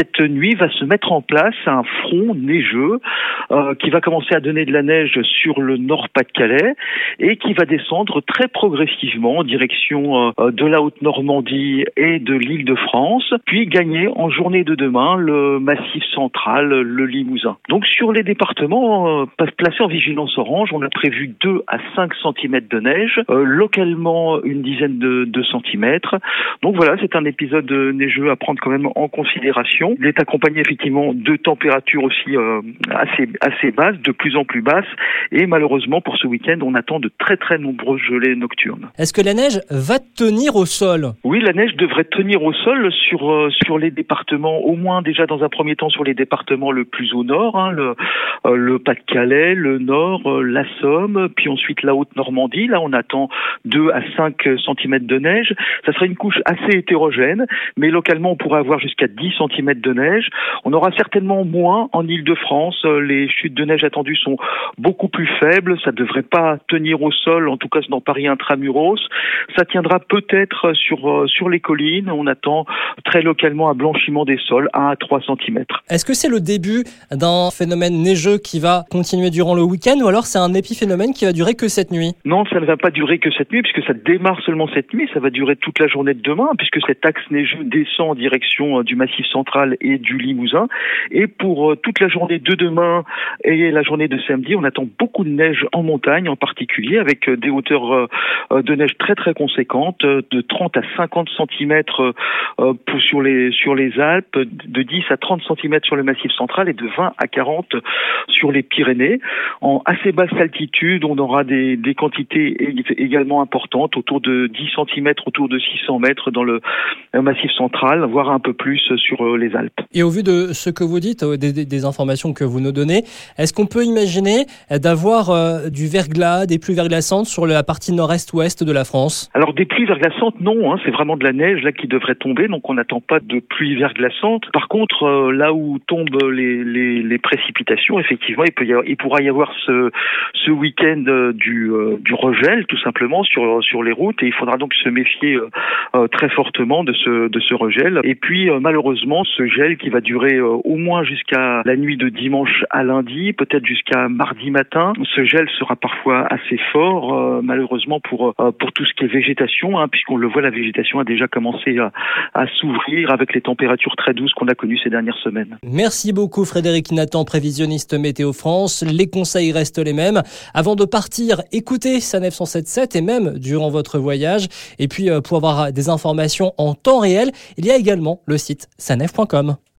cette nuit va se mettre en place un front neigeux euh, qui va commencer à donner de la neige sur le nord Pas-de-Calais et qui va descendre très progressivement en direction euh, de la Haute-Normandie et de l'île de France, puis gagner en journée de demain le massif central, le Limousin. Donc sur les départements euh, placés en vigilance orange, on a prévu 2 à 5 cm de neige, localement une dizaine de, de centimètres. Donc voilà, c'est un épisode neigeux à prendre quand même en considération. Il est accompagné effectivement de températures aussi euh, assez, assez basses, de plus en plus basses, et malheureusement pour ce week-end, on attend de très très nombreuses gelées nocturnes. Est-ce que la neige va tenir au sol? Oui, la neige devrait tenir au sol sur, euh, sur les départements, au moins déjà dans un premier temps sur les départements le plus au nord, hein, le, euh, le Pas-de-Calais, le Nord, euh, la Somme, puis ensuite la Haute-Normandie. Là, on attend 2 à 5 cm de neige. Ça sera une couche assez hétérogène, mais localement, on pourrait avoir jusqu'à 10 cm de neige. On aura certainement moins en Île-de-France. Les chutes de neige attendues sont beaucoup plus faibles. Ça ne devrait pas tenir au sol, en tout cas dans Paris intramuros. Ça tiendra peut-être sur, sur les collines. On attend très localement un blanchiment des sols, 1 à 3 cm. Est-ce que c'est le début d'un phénomène neigeux qui va continuer durant le week-end ou alors c'est un épiphénomène qui va durer que cette nuit? Non, ça ne va pas durer que cette nuit puisque ça démarre seulement cette nuit. Ça va durer toute la journée de demain puisque cet axe neigeux descend en direction euh, du massif central et du Limousin. Et pour euh, toute la journée de demain et la journée de samedi, on attend beaucoup de neige en montagne en particulier avec euh, des hauteurs de neige très très conséquentes de 30 à 50 cm sur les sur les Alpes, de 10 à 30 cm sur le massif central et de 20 à 40 sur les Pyrénées. En assez basse altitude, on aura des, des quantités également importantes, autour de 10 cm, autour de 600 mètres dans le massif central, voire un peu plus sur euh, les Alpes. Et au vu de ce que vous dites, euh, des, des informations que vous nous donnez, est-ce qu'on peut imaginer d'avoir euh, du verglas, des pluies verglaçantes sur la partie nord-est-ouest de la France? Alors des pluies verglaçantes, non, hein, c'est vraiment de la neige là qui devrait tomber, donc on n'attend pas de pluie verglaçante. Par contre, là où tombent les, les, les précipitations, effectivement, il, peut y avoir, il pourra y avoir ce, ce week-end euh, du, euh, du regel, tout simplement, sur, sur les routes, et il faudra donc se méfier euh, très fortement de ce, de ce regel. Et puis, malheureusement, ce gel qui va durer au moins jusqu'à la nuit de dimanche à lundi, peut-être jusqu'à mardi matin, ce gel sera parfois assez fort, malheureusement, pour, pour tout ce qui est végétation, hein, puisqu'on le voit, la végétation a déjà commencé à, à s'ouvrir avec les températures très douces qu'on a connues ces dernières semaines. Merci beaucoup, Frédéric Nathan, prévisionniste Météo France. Les conseils restent les mêmes. Avant de partir, écoutez Sanef 177 et même durant votre voyage. Et puis, euh, pour avoir des informations en temps réel, il y a également le site sanef.com. Balkānu